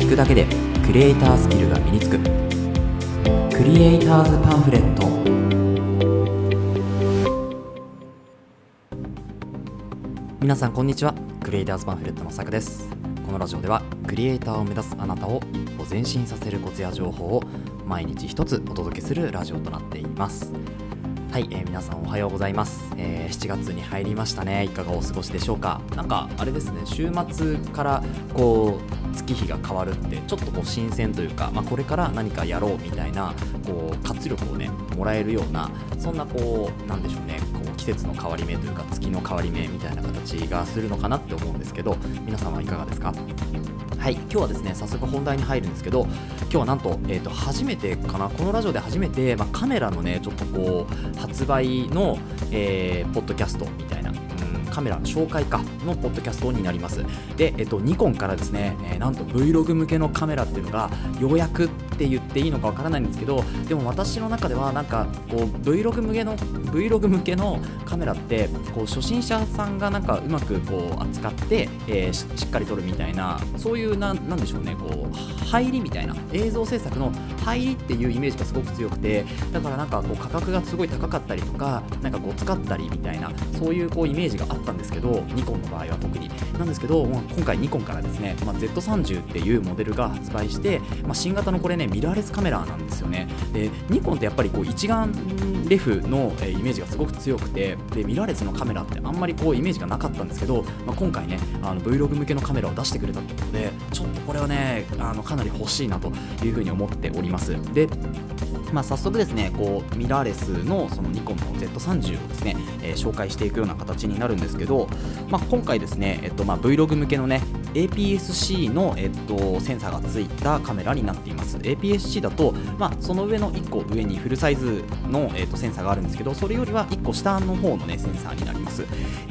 聞くだけでクリエイタースキルが身につく。クリエイターズパンフレット。皆さんこんにちは。クリエイターズパンフレットのさくです。このラジオではクリエイターを目指すあなたを一歩前進させるコツや情報を毎日一つお届けするラジオとなっています。はい、えー皆さんおはようございます、えー7月に入りましたね。いかがお過ごしでしょうか。なんかあれですね週末からこう月日が変わるってちょっとこう新鮮というか、まあ、これから何かやろうみたいなこう活力をねもらえるようなそんなこうなんでしょうねこう季節の変わり目というか月の変わり目みたいな形がするのかなって思うんですけど皆さんはいかがですか？はい、今日はですね早速本題に入るんですけど今日はなんと,、えー、と初めてかな？このラジオで初めて、まあ、カメラのねちょっとこう発売の、えーポッドキャストみたいな、うん、カメラの紹介かのポッドキャストになります。で、えっとニコンからですね、えーなんと Vlog 向けのカメラっていうのがようやくって言っていいのかわからないんですけどでも私の中ではなんかこう Vlog 向けの Vlog 向けのカメラってこう初心者さんがなんかうまくこう扱って、えーしっかり撮るみたいなそういうなんなんでしょうねこう入りみたいな映像制作の入りっていうイメージがすごく強くてだからなんかこう価格がすごい高かったりとかなんかこう使ったりみたいなそういうこうイメージがあったんですけどニコンの場合は特に。なんですけど、まあ今回ニコンからですね、まあ、Z30 っていうモデルが発売して、まあ、新型のこれねミラーレスカメラなんですよね。でニコンってやっぱりこう一眼レフのえイメージがすごく強くてでミラーレスのカメラってあんまりこうイメージがなかったんですけど、まあ、今回ねあの Vlog 向けのカメラを出してくれたってことでちょっとこれはねあのかなり欲しいなというふうに思っております。でまあ、早速ですねこうミラーレスのそのニコンの Z30 をですね、えー紹介していくような形になるんですけど、まあ、今回ですね、えっとまあ、Vlog 向けのね APS-C の、えっと、センサーがついたカメラになっています。APS-C だと、まあ、その上の1個上にフルサイズの、えっと、センサーがあるんですけどそれよりは1個下の方のねセンサーになります。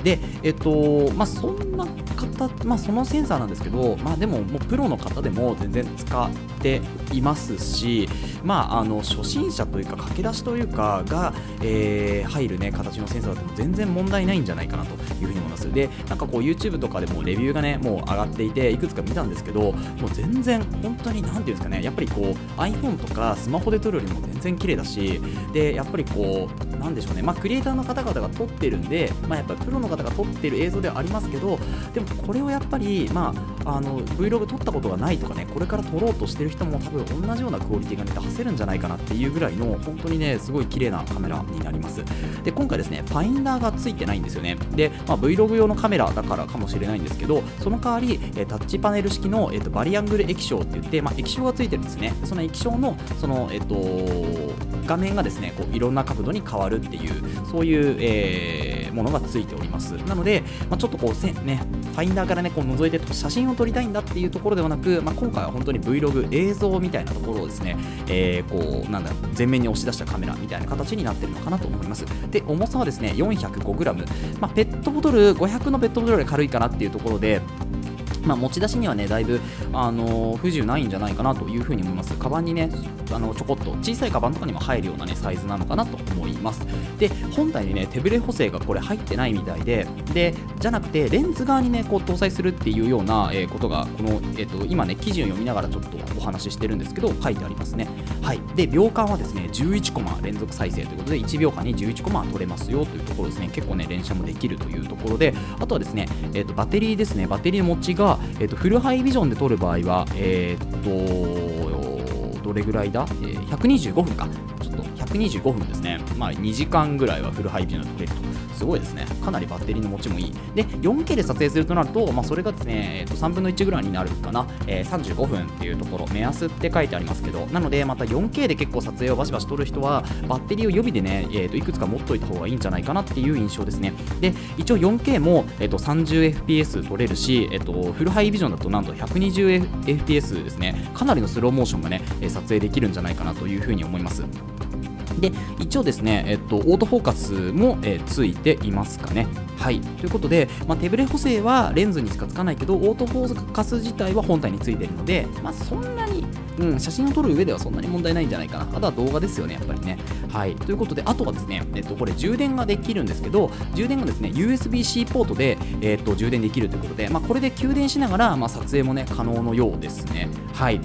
でえっとまあそんな方まあそのセンサーなんですけどまあでももうプロの方でも全然使っていますしまああの初心者というか駆け出しというかが、えー入るね形のセンサーだと全然問題ないんじゃないかなというふうに思います。でなんかこう YouTube とかでもレビューがねもう上がってっていていくつか見たんですけどもう全然本当になんていうんですかねやっぱりこう iPhone とかスマホで撮るよりも全然綺麗だしでやっぱりこうなんでしょうねまあクリエイターの方々が撮ってるんでまあやっぱりプロの方が撮ってる映像ではありますけどでもこれをやっぱりまああの Vlog 撮ったことがないとかねこれから撮ろうとしてる人も多分同じようなクオリティがね出せるんじゃないかなっていうぐらいの本当にねすごい綺麗なカメラになります。で今回ですねファインダーがついてないんですよね。で、まあ、Vlog 用のカメラだからかもしれないんですけどその代わり、えタッチパネル式の、えー、とバリアングル液晶って言って、まあ、液晶がついてるんですね。その液晶のその、えー、と画面がですねこういろんな角度に変わるっていうそういう、えーものがついております。なので、まあ、ちょっとこうせねファインダーからねこう覗いて写真を撮りたいんだっていうところではなく、まあ、今回は本当に Vlog 映像みたいなところをですね、えーこうなんだ前面に押し出したカメラみたいな形になってるのかなと思います。で重さはですね 405g、まあ、ペットボトル500のペットボトルより軽いかなっていうところでまあ、持ち出しにはねだいぶ、あのー不自由ないんじゃないかなというふうに思います。カバンにねあのちょこっと小さいカバンとかにも入るようなねサイズなのかなと思います。で本体にね手ブレ補正がこれ入ってないみたいででじゃなくてレンズ側にねこう搭載するっていうような、えーことがこの、えー、と今ね記事を読みながらちょっとお話ししてるんですけど書いてありますね。はい。で秒間はですね11コマ連続再生ということで1秒間に11コマ撮れますよというところですね。結構ね連写もできるというところであとはですね、えー、とバッテリーですね。バッテリーの持ちが、えー、とフルハイビジョンで撮る場合はえっ、とどれぐらいだ、えー125分か。125分ですね。まあ2時間ぐらいはフルハイビジョンで撮れるとすごいですね。かなりバッテリーの持ちもいい。で 4K で撮影するとなると、まあ、それがですね、えーと3分の1ぐらいになるかな、えー35分っていうところ目安って書いてありますけど。なのでまた 4K で結構撮影をバシバシ撮る人はバッテリーを予備でね、えー、といくつか持っといた方がいいんじゃないかなっていう印象ですね。で一応 4K も、えー、と 30fps 撮れるし、えー、とフルハイビジョンだとなんと 120fps ですね。かなりのスローモーションがね撮影できるんじゃないかなというふうに思います。で一応ですね、えっと、オートフォーカスも、えーついていますかね。はい、ということで、まあ、手ブレ補正はレンズにしかつかないけどオートフォーカス自体は本体についているので、まあ、そんなにうん、写真を撮る上ではそんなに問題ないんじゃないかな。あとは動画ですよねやっぱりね。はい。ということであとはですねえっとこれ充電ができるんですけど充電がですね USB-C ポートでえっと充電できるということでまあこれで給電しながらまあ撮影もね可能のようですね。はい。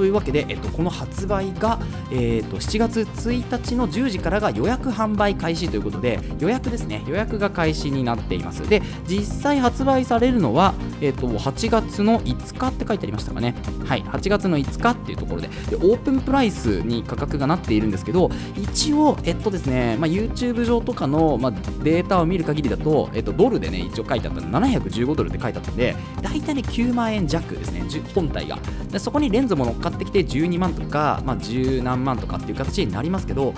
というわけで、えっと、この発売が、えっと、7月1日の10時からが予約販売開始ということで予約ですね。予約が開始になっています。で実際発売されるのは、えっと、8月の5日って書いてありましたかね。はい。8月の5日っていうところで。でオープンプライスに価格がなっているんですけど一応えっとですね、まあ、YouTube 上とかの、まあ、データを見る限りだと、えっと、ドルでね一応書いてあったの715ドルって書いてあったんで大体ね9万円弱ですね本体が。でそこにレンズも乗っかってきて12万とか、まあ、10何万とかっていう形になりますけど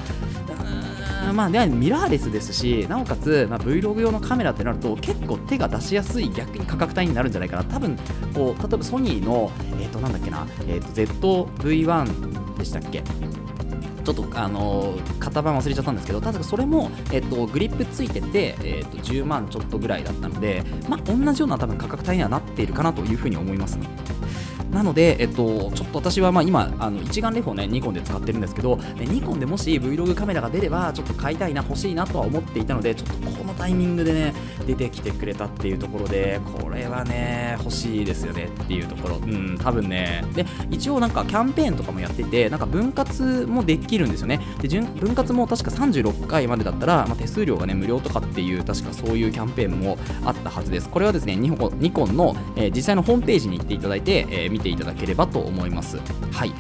まあね、ミラーレスですし、なおかつ、まあ、Vlog 用のカメラってなると、結構手が出しやすい逆に価格帯になるんじゃないかな、多分こう例えばソニーの、えっ、ー、と、なんだっけな、えっ、ー、と、ZV-1 でしたっけ？ちょっとあの型番忘れちゃったんですけど、確かそれも、えっと、グリップついてて、えっと、10万ちょっとぐらいだったので、まあ、同じような多分価格帯にはなっているかなというふうに思います、ね。なので、えっと、ちょっと私はまあ今、あの一眼レフをね、ニコンで使ってるんですけど、ニコンでもし Vlog カメラが出れば、ちょっと買いたいな、欲しいなとは思っていたので、ちょっとこのタイミングでね、出てきてくれたっていうところで、これはね、欲しいですよねっていうところ、うん、多分ね、で、一応なんかキャンペーンとかもやってて、なんか分割もできるんですよね。で、分割も確か36回までだったら、まあ、手数料がね、無料とかっていう、確かそういうキャンペーンもあったはずです。これはですね、ニコンの、えー、実際のホームページに行っていただいて、えー、見ていただければと思います。はい。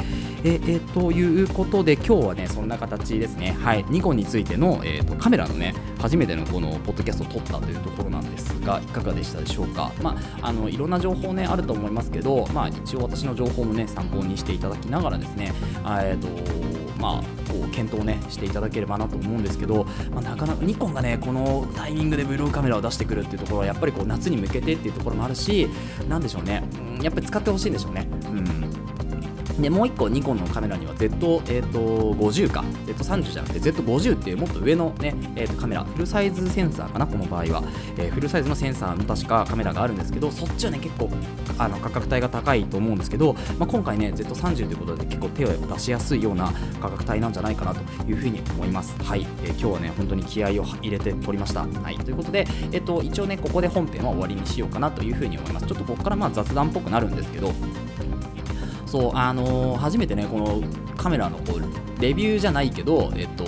えー、ということで、今日はね、そんな形ですね。はい。ニコンについての、えーと、カメラのね、初めてのこのポッドキャストを撮ったというところなんですが、いかがでしたでしょうか？まあ、あのいろんな情報ね、あると思いますけど、まあ、一応私の情報もね、参考にしていただきながらですね、えっ、ー、と、まあ、こう検討ねしていただければなと思うんですけど、まあ、なかなかニコンがねこのタイミングでブルーカメラを出してくるっていうところはやっぱりこう夏に向けてっていうところもあるしなんでしょうね、うん、やっぱり使ってほしいんでしょうね。うんでもう1個ニコンのカメラには Z、えーと、50か。Z30 じゃなくて Z50 っていうもっと上のね、えー、とカメラ。フルサイズセンサーかなこの場合は、えー、フルサイズのセンサーの確かカメラがあるんですけどそっちはね結構あの価格帯が高いと思うんですけど、まあ、今回ね Z30 ということで結構手を出しやすいような価格帯なんじゃないかなというふうに思います。はい、えー、今日はね本当に気合を入れて撮りました。はい。ということで、えーと、一応ねここで本編は終わりにしようかなというふうに思います。ちょっとここからまあ雑談っぽくなるんですけどそうあのー、初めてねこのカメラのこうレビューじゃないけどえっと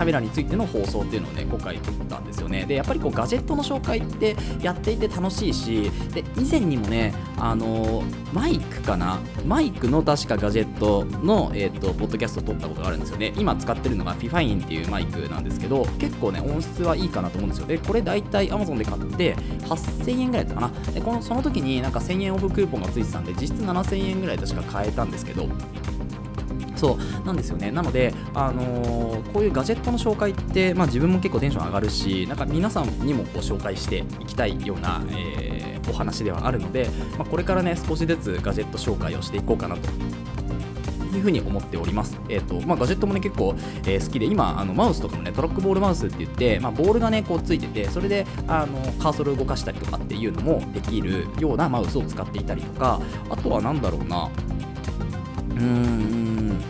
カメラについての放送っていうのをね今回撮ったんですよね。でやっぱりこうガジェットの紹介ってやっていて楽しいしで以前にもねあのマイクかな？マイクの確かガジェットの、えーと、ポッドキャストを撮ったことがあるんですよね。今使ってるのが FIFINE っていうマイクなんですけど結構ね音質はいいかなと思うんですよ。でこれ大体 Amazon で買って8000円ぐらいだったかな？でこのその時になんか1000円オフクーポンがついてたんで実質7000円ぐらい確か買えたんですけどそうなんですよね。なので、あのー、こういうガジェットの紹介って、まあ、自分も結構テンション上がるしなんか皆さんにもこう紹介していきたいような、えー、お話ではあるので、まあ、これからね少しずつガジェット紹介をしていこうかなと。いうふに思っております。えっ、ー、と、まあ、ガジェットもね、結構、えー、好きで、今、あのマウスとかもね、トラックボールマウスって言って、まあ、ボールがね、こうついてて、それで、あの、カーソルを動かしたりとかっていうのもできるようなマウスを使っていたりとか、あとは何だろうな、うーん、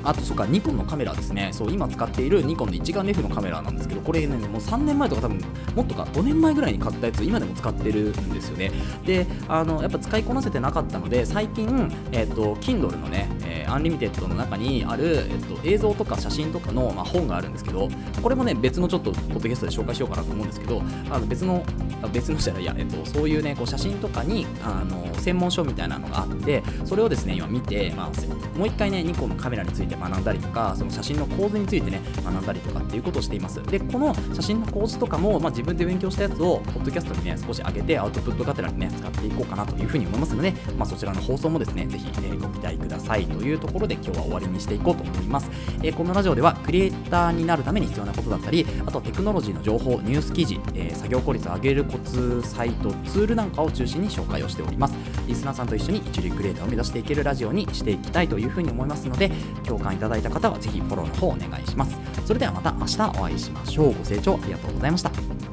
あとそっかニコンのカメラですね。そう今使っているニコンの一眼レフのカメラなんですけどこれねもう3年前とか多分もっとか5年前ぐらいに買ったやつ今でも使ってるんですよね。であのやっぱ使いこなせてなかったので最近えっ、ー、と Kindle のね、 Unlimited の中にある、えーと、映像とか写真とかの、まあ、本があるんですけどこれもね別のちょっとポッドキャストで紹介しようかなと思うんですけどあの別の別のじゃないや、えっと、そういうねこう写真とかにあの専門書みたいなのがあってそれをですね今見て、まあ、もう一回ねニコンのカメラについて学んだりとかその写真の構図についてね学んだりとかっていうことをしています。でこの写真の構図とかも、まあ、自分で勉強したやつをポッドキャストにね少し上げてアウトプットがてらにね使っていこうかなというふうに思いますので、まあ、そちらの放送もですねぜひ、えー、ご期待くださいというところで今日は終わりにしていこうと思います、えー、このラジオではクリエイターになるために必要なことだったりあとテクノロジーの情報ニュース記事、えー、作業効率を上げるコツサイトツールなんかを中心に紹介をしております。リスナーさんと一緒に一流クリエイターを目指していけるラジオにしていきたいというふうに思いますので共感いただいた方はぜひフォローの方お願いします。それではまた明日お会いしましょう。ご清聴ありがとうございました。